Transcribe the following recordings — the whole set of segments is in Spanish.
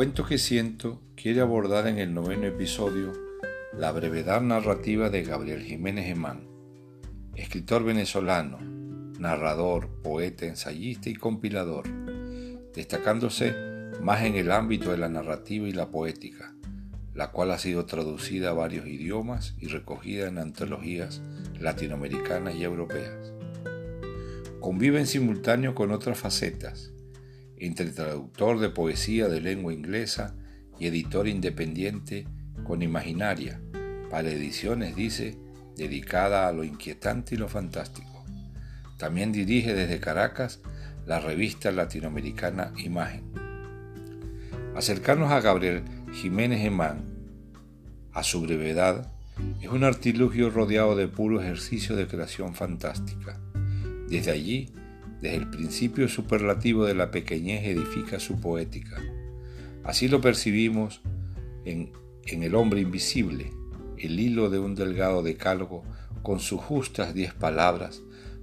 Cuento que siento quiere abordar en el noveno episodio la brevedad narrativa de Gabriel Jiménez Emán, escritor venezolano, narrador, poeta, ensayista y compilador, destacándose más en el ámbito de la narrativa y la poética, la cual ha sido traducida a varios idiomas y recogida en antologías latinoamericanas y europeas. Convive en simultáneo con otras facetas, entre traductor de poesía de lengua inglesa y editor independiente con Imaginaria, para ediciones, dice, dedicada a lo inquietante y lo fantástico. También dirige desde Caracas la revista latinoamericana Imagen. Acercarnos a Gabriel Jiménez Emán, a su brevedad, es un artilugio rodeado de puro ejercicio de creación fantástica. Desde allí desde el principio superlativo de la pequeñez edifica su poética. Así lo percibimos en, El hombre invisible, el hilo de un delgado decálogo con sus justas diez palabras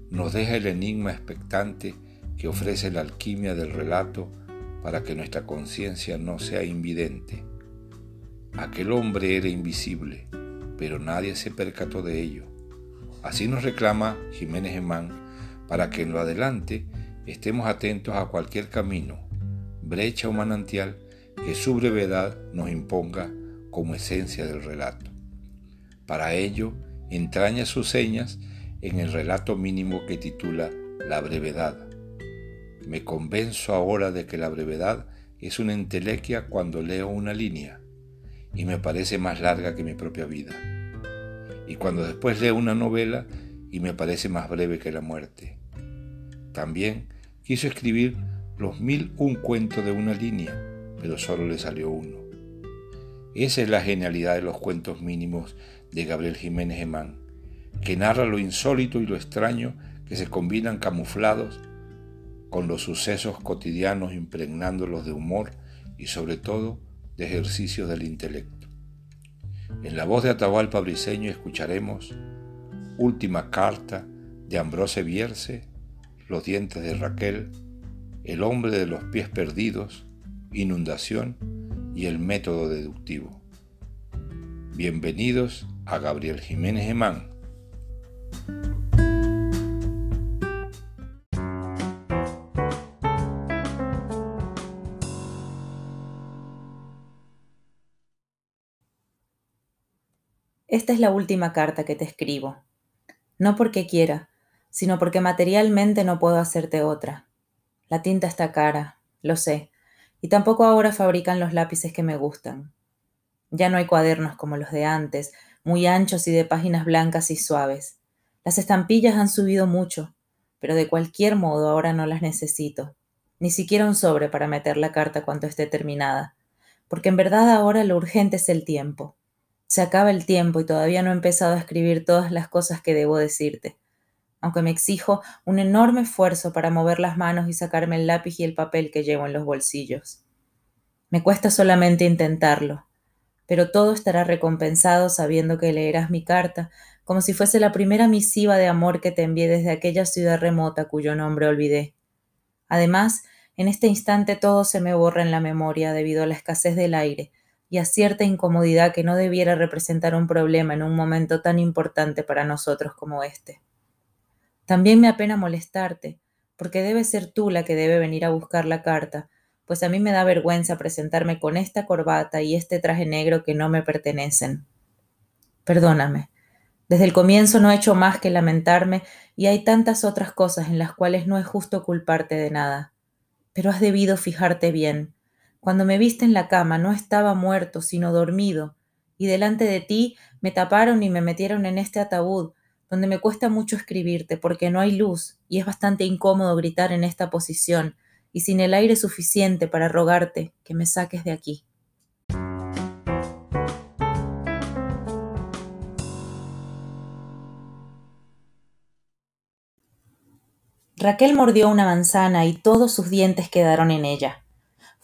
nos deja el enigma expectante que ofrece la alquimia del relato para que nuestra conciencia no sea invidente. Aquel hombre era invisible, pero nadie se percató de ello. Así nos reclama Jiménez Emán para que en lo adelante estemos atentos a cualquier camino, brecha o manantial que su brevedad nos imponga como esencia del relato. Para ello, entraña sus señas en el relato mínimo que titula La brevedad. Me convenzo ahora de que la brevedad es una entelequia cuando leo una línea y me parece más larga que mi propia vida. Y cuando después leo una novela y me parece más breve que la muerte. También quiso escribir los mil un cuentos de una línea, pero solo le salió uno. Esa es la genialidad de los cuentos mínimos de Gabriel Jiménez Emán, que narra lo insólito y lo extraño que se combinan camuflados con los sucesos cotidianos impregnándolos de humor y sobre todo de ejercicios del intelecto. En la voz de Atahualpa Briseño escucharemos Última carta de Ambrose Bierce, Los dientes de Raquel, El hombre de los pies perdidos, Inundación y el método deductivo. Bienvenidos a Gabriel Jiménez Emán. Esta es la última carta que te escribo no porque quiera, sino porque materialmente no puedo hacerte otra. La tinta está cara, lo sé, y tampoco ahora fabrican los lápices que me gustan. Ya no hay cuadernos como los de antes, muy anchos y de páginas blancas y suaves. Las estampillas han subido mucho, pero de cualquier modo ahora no las necesito, ni siquiera un sobre para meter la carta cuando esté terminada, porque en verdad ahora lo urgente es el tiempo. Se acaba el tiempo y todavía no he empezado a escribir todas las cosas que debo decirte, aunque me exijo un enorme esfuerzo para mover las manos y sacarme el lápiz y el papel que llevo en los bolsillos. Me cuesta solamente intentarlo, pero todo estará recompensado sabiendo que leerás mi carta como si fuese la primera misiva de amor que te envié desde aquella ciudad remota cuyo nombre olvidé. Además, en este instante todo se me borra en la memoria debido a la escasez del aire, y a cierta incomodidad que no debiera representar un problema en un momento tan importante para nosotros como este. También me apena molestarte, porque debe ser tú la que debe venir a buscar la carta, pues a mí me da vergüenza presentarme con esta corbata y este traje negro que no me pertenecen. Perdóname. Desde el comienzo no he hecho más que lamentarme y hay tantas otras cosas en las cuales no es justo culparte de nada. Pero has debido fijarte bien, cuando me viste en la cama no estaba muerto, sino dormido, y delante de ti me taparon y me metieron en este ataúd, donde me cuesta mucho escribirte porque no hay luz y es bastante incómodo gritar en esta posición y sin el aire suficiente para rogarte que me saques de aquí. Raquel mordió una manzana y todos sus dientes quedaron en ella.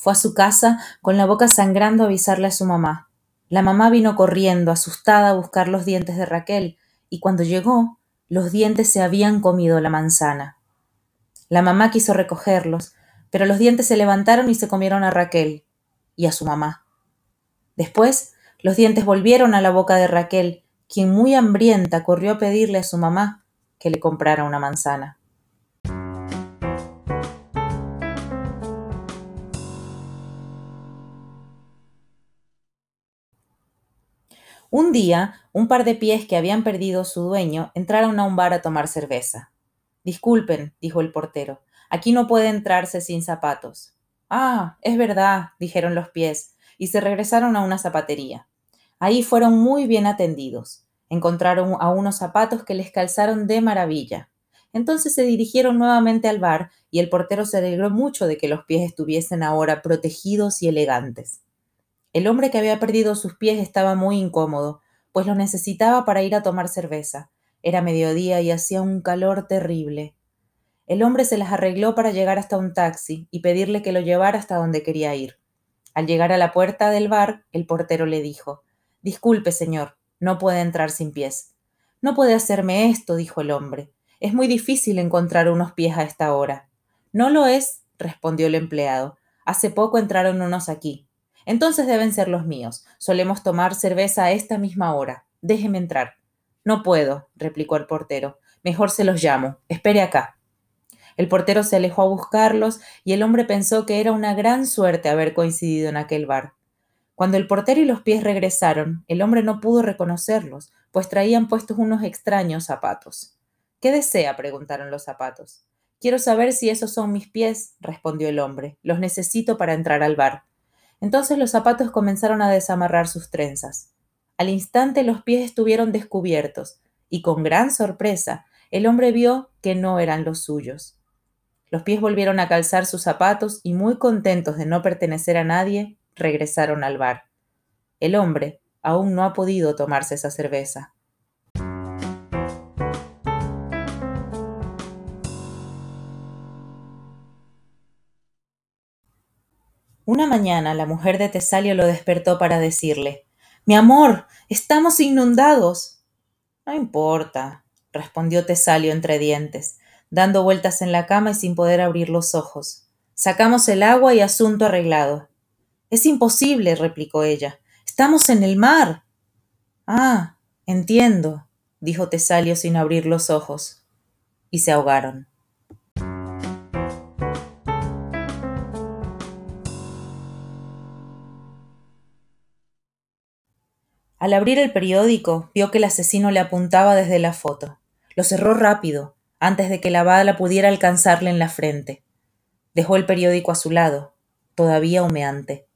Fue a su casa con la boca sangrando a avisarle a su mamá. La mamá vino corriendo, asustada, a buscar los dientes de Raquel, y cuando llegó, los dientes se habían comido la manzana. La mamá quiso recogerlos, pero los dientes se levantaron y se comieron a Raquel. y a su mamá. Después, los dientes volvieron a la boca de Raquel, quien muy hambrienta corrió a pedirle a su mamá que le comprara una manzana. Un día, un par de pies que habían perdido su dueño entraron a un bar a tomar cerveza. Disculpen, dijo el portero, aquí no puede entrarse sin zapatos. Ah, es verdad, dijeron los pies, y se regresaron a una zapatería. Ahí fueron muy bien atendidos. Encontraron a unos zapatos que les calzaron de maravilla. Entonces se dirigieron nuevamente al bar y el portero se alegró mucho de que los pies estuviesen ahora protegidos y elegantes. El hombre que había perdido sus pies estaba muy incómodo, pues los necesitaba para ir a tomar cerveza. Era mediodía y hacía un calor terrible. El hombre se las arregló para llegar hasta un taxi y pedirle que lo llevara hasta donde quería ir. Al llegar a la puerta del bar, el portero le dijo Disculpe, señor, no puede entrar sin pies. No puede hacerme esto, dijo el hombre. Es muy difícil encontrar unos pies a esta hora. No lo es, respondió el empleado. Hace poco entraron unos aquí. Entonces deben ser los míos. Solemos tomar cerveza a esta misma hora. Déjeme entrar. No puedo, replicó el portero. Mejor se los llamo. Espere acá. El portero se alejó a buscarlos y el hombre pensó que era una gran suerte haber coincidido en aquel bar. Cuando el portero y los pies regresaron, el hombre no pudo reconocerlos, pues traían puestos unos extraños zapatos. ¿Qué desea? preguntaron los zapatos. Quiero saber si esos son mis pies, respondió el hombre. Los necesito para entrar al bar. Entonces los zapatos comenzaron a desamarrar sus trenzas. Al instante los pies estuvieron descubiertos, y con gran sorpresa el hombre vio que no eran los suyos. Los pies volvieron a calzar sus zapatos y muy contentos de no pertenecer a nadie, regresaron al bar. El hombre aún no ha podido tomarse esa cerveza. Una mañana la mujer de Tesalio lo despertó para decirle Mi amor, estamos inundados. No importa, respondió Tesalio entre dientes, dando vueltas en la cama y sin poder abrir los ojos. Sacamos el agua y asunto arreglado. Es imposible, replicó ella. Estamos en el mar. Ah, entiendo, dijo Tesalio sin abrir los ojos. Y se ahogaron. Al abrir el periódico, vio que el asesino le apuntaba desde la foto. Lo cerró rápido, antes de que la bala pudiera alcanzarle en la frente. Dejó el periódico a su lado, todavía humeante.